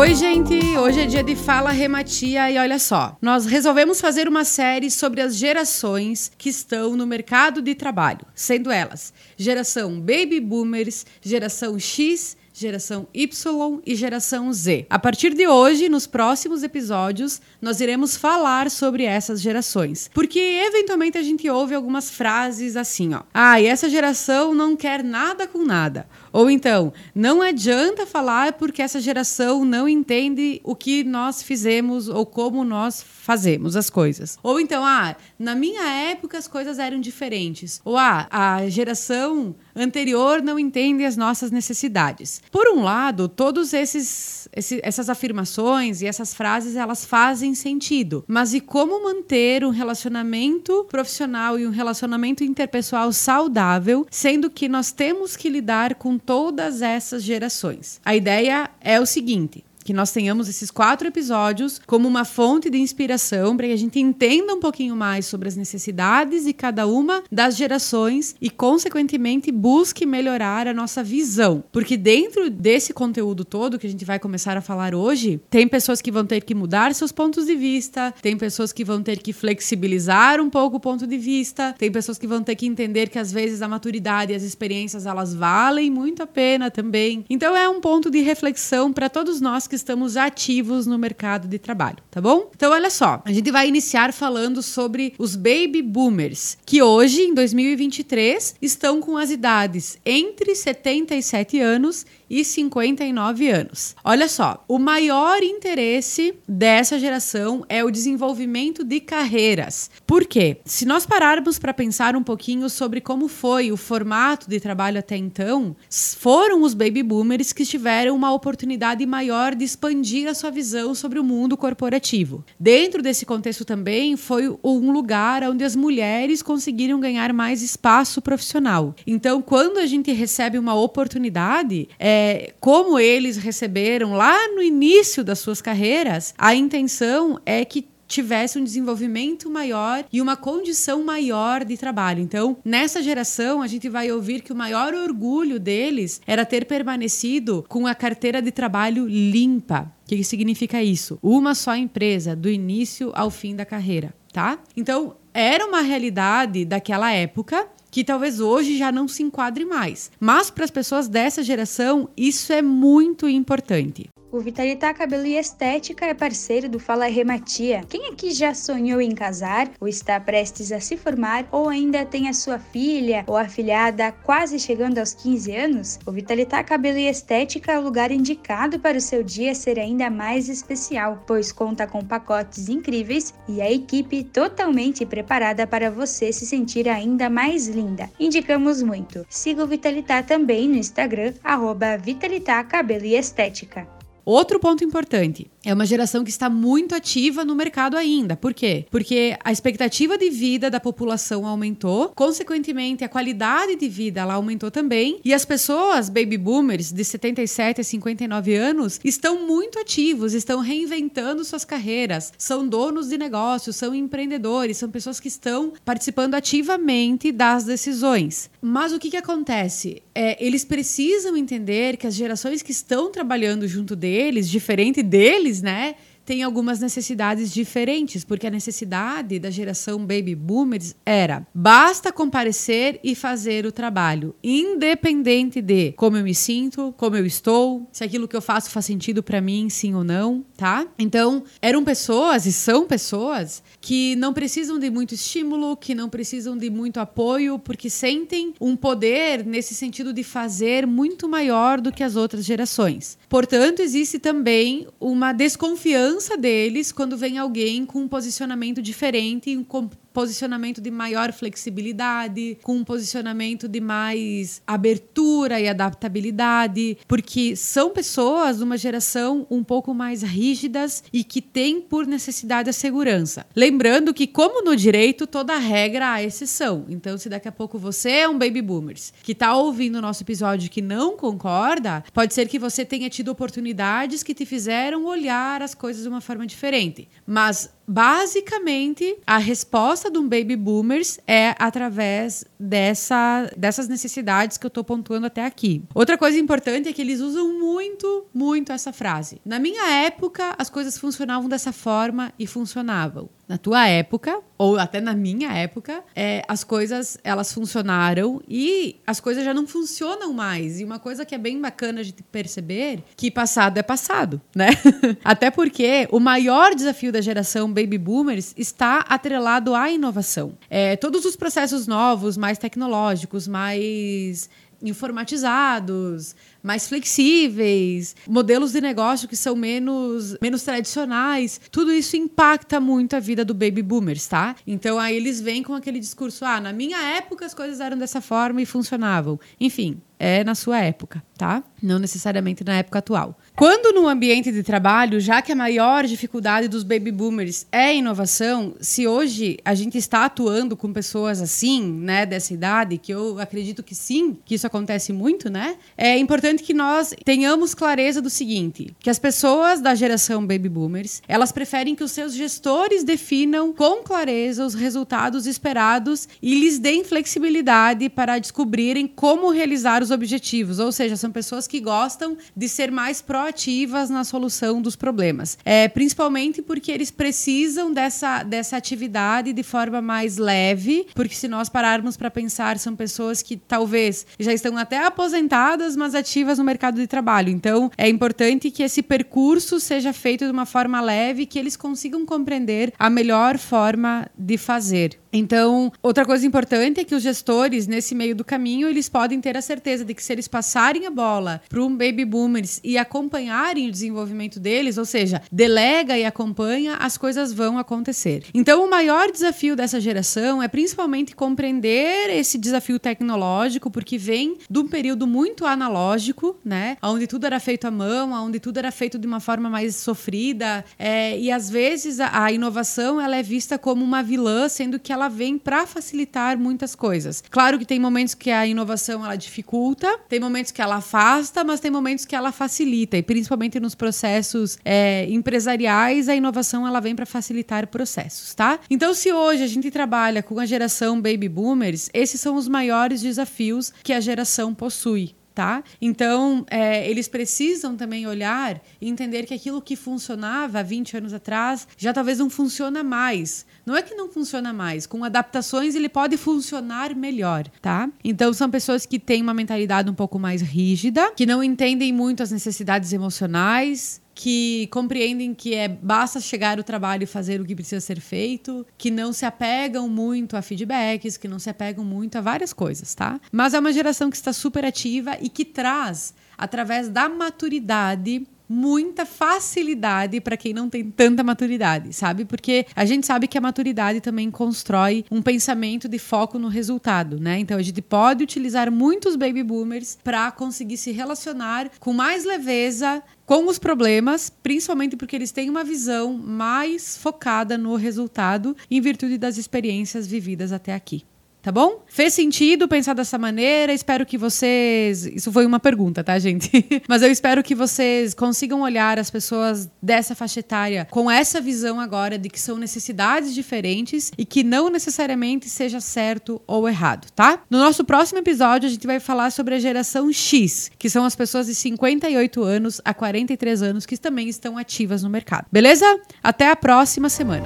Oi, gente! Hoje é dia de Fala Rematia e olha só, nós resolvemos fazer uma série sobre as gerações que estão no mercado de trabalho, sendo elas geração Baby Boomers, geração X geração Y e geração Z. A partir de hoje, nos próximos episódios, nós iremos falar sobre essas gerações. Porque eventualmente a gente ouve algumas frases assim, ó. Ah, e essa geração não quer nada com nada. Ou então, não adianta falar porque essa geração não entende o que nós fizemos ou como nós fazemos as coisas. Ou então, ah, na minha época as coisas eram diferentes. Ou ah, a geração anterior não entende as nossas necessidades. Por um lado, todos esses, essas afirmações e essas frases elas fazem sentido. Mas e como manter um relacionamento profissional e um relacionamento interpessoal saudável, sendo que nós temos que lidar com todas essas gerações? A ideia é o seguinte: que nós tenhamos esses quatro episódios como uma fonte de inspiração para que a gente entenda um pouquinho mais sobre as necessidades de cada uma das gerações e, consequentemente, busque melhorar a nossa visão. Porque dentro desse conteúdo todo que a gente vai começar a falar hoje, tem pessoas que vão ter que mudar seus pontos de vista, tem pessoas que vão ter que flexibilizar um pouco o ponto de vista, tem pessoas que vão ter que entender que às vezes a maturidade e as experiências elas valem muito a pena também. Então é um ponto de reflexão para todos nós que estamos ativos no mercado de trabalho, tá bom? Então, olha só, a gente vai iniciar falando sobre os baby boomers, que hoje, em 2023, estão com as idades entre 77 anos e 59 anos. Olha só, o maior interesse dessa geração é o desenvolvimento de carreiras. Por quê? Se nós pararmos para pensar um pouquinho sobre como foi o formato de trabalho até então, foram os baby boomers que tiveram uma oportunidade maior de expandir a sua visão sobre o mundo corporativo. Dentro desse contexto também foi um lugar onde as mulheres conseguiram ganhar mais espaço profissional. Então, quando a gente recebe uma oportunidade, é, é, como eles receberam lá no início das suas carreiras, a intenção é que tivesse um desenvolvimento maior e uma condição maior de trabalho. Então, nessa geração, a gente vai ouvir que o maior orgulho deles era ter permanecido com a carteira de trabalho limpa. O que significa isso? Uma só empresa, do início ao fim da carreira, tá? Então, era uma realidade daquela época que talvez hoje já não se enquadre mais. Mas para as pessoas dessa geração, isso é muito importante. O Vitalita Cabelo e Estética é parceiro do Fala Rematia. Quem aqui já sonhou em casar, ou está prestes a se formar, ou ainda tem a sua filha ou afilhada quase chegando aos 15 anos? O Vitalita Cabelo e Estética é o lugar indicado para o seu dia ser ainda mais especial, pois conta com pacotes incríveis e a equipe totalmente preparada para você se sentir ainda mais linda. Indicamos muito. Siga o Vitalita também no Instagram, arroba Vitalita Cabelo e Estética. Outro ponto importante: é uma geração que está muito ativa no mercado ainda. Por quê? Porque a expectativa de vida da população aumentou, consequentemente, a qualidade de vida ela aumentou também. E as pessoas, baby boomers, de 77 a 59 anos, estão muito ativos, estão reinventando suas carreiras, são donos de negócios, são empreendedores, são pessoas que estão participando ativamente das decisões. Mas o que, que acontece? É, eles precisam entender que as gerações que estão trabalhando junto deles, diferente deles, eles, né, têm algumas necessidades diferentes, porque a necessidade da geração baby boomers era basta comparecer e fazer o trabalho, independente de como eu me sinto, como eu estou, se aquilo que eu faço faz sentido para mim, sim ou não, tá? Então, eram pessoas e são pessoas que não precisam de muito estímulo, que não precisam de muito apoio, porque sentem um poder nesse sentido de fazer muito maior do que as outras gerações. Portanto, existe também uma desconfiança deles quando vem alguém com um posicionamento diferente, com posicionamento de maior flexibilidade, com um posicionamento de mais abertura e adaptabilidade, porque são pessoas de uma geração um pouco mais rígidas e que têm por necessidade a segurança. Lembrando que, como no direito, toda regra há exceção. Então, se daqui a pouco você é um baby boomers que está ouvindo o nosso episódio que não concorda, pode ser que você tenha tido oportunidades que te fizeram olhar as coisas de uma forma diferente. Mas basicamente, a resposta de um baby boomers é através dessa, dessas necessidades que eu estou pontuando até aqui. Outra coisa importante é que eles usam muito, muito essa frase. Na minha época, as coisas funcionavam dessa forma e funcionavam. Na tua época, ou até na minha época, é, as coisas elas funcionaram e as coisas já não funcionam mais. E uma coisa que é bem bacana de perceber que passado é passado, né? até porque o maior desafio da geração baby boomers está atrelado à inovação. É, todos os processos novos, mais tecnológicos, mais informatizados, mais flexíveis, modelos de negócio que são menos, menos tradicionais. Tudo isso impacta muito a vida do baby boomers, tá? Então aí eles vêm com aquele discurso: ah, na minha época as coisas eram dessa forma e funcionavam. Enfim, é na sua época, tá? Não necessariamente na época atual. Quando no ambiente de trabalho, já que a maior dificuldade dos baby boomers é inovação, se hoje a gente está atuando com pessoas assim, né, dessa idade, que eu acredito que sim, que isso acontece muito, né? É importante que nós tenhamos clareza do seguinte, que as pessoas da geração baby boomers, elas preferem que os seus gestores definam com clareza os resultados esperados e lhes deem flexibilidade para descobrirem como realizar os objetivos, ou seja, são pessoas que gostam de ser mais proativas na solução dos problemas. É, principalmente porque eles precisam dessa, dessa atividade de forma mais leve, porque se nós pararmos para pensar, são pessoas que talvez já estão até aposentadas, mas ativas no mercado de trabalho. Então, é importante que esse percurso seja feito de uma forma leve, que eles consigam compreender a melhor forma de fazer. Então, outra coisa importante é que os gestores, nesse meio do caminho, eles podem ter a certeza de que se eles passarem a bola para um baby boomers e acompanharem o desenvolvimento deles, ou seja, delega e acompanha, as coisas vão acontecer. Então, o maior desafio dessa geração é principalmente compreender esse desafio tecnológico, porque vem de um período muito analógico, né? Onde tudo era feito à mão, onde tudo era feito de uma forma mais sofrida, é, e às vezes a, a inovação ela é vista como uma vilã, sendo que ela ela vem para facilitar muitas coisas. Claro que tem momentos que a inovação ela dificulta, tem momentos que ela afasta, mas tem momentos que ela facilita e principalmente nos processos é, empresariais a inovação ela vem para facilitar processos, tá? Então se hoje a gente trabalha com a geração baby boomers, esses são os maiores desafios que a geração possui tá? Então, é, eles precisam também olhar e entender que aquilo que funcionava há 20 anos atrás já talvez não funciona mais. Não é que não funciona mais, com adaptações ele pode funcionar melhor, tá? Então, são pessoas que têm uma mentalidade um pouco mais rígida, que não entendem muito as necessidades emocionais, que compreendem que é basta chegar ao trabalho e fazer o que precisa ser feito, que não se apegam muito a feedbacks, que não se apegam muito a várias coisas, tá? Mas é uma geração que está super ativa e que traz, através da maturidade, muita facilidade para quem não tem tanta maturidade, sabe? Porque a gente sabe que a maturidade também constrói um pensamento de foco no resultado, né? Então a gente pode utilizar muitos baby boomers para conseguir se relacionar com mais leveza com os problemas, principalmente porque eles têm uma visão mais focada no resultado em virtude das experiências vividas até aqui. Tá bom? Fez sentido pensar dessa maneira? Espero que vocês. Isso foi uma pergunta, tá, gente? Mas eu espero que vocês consigam olhar as pessoas dessa faixa etária com essa visão agora de que são necessidades diferentes e que não necessariamente seja certo ou errado, tá? No nosso próximo episódio, a gente vai falar sobre a geração X, que são as pessoas de 58 anos a 43 anos que também estão ativas no mercado. Beleza? Até a próxima semana.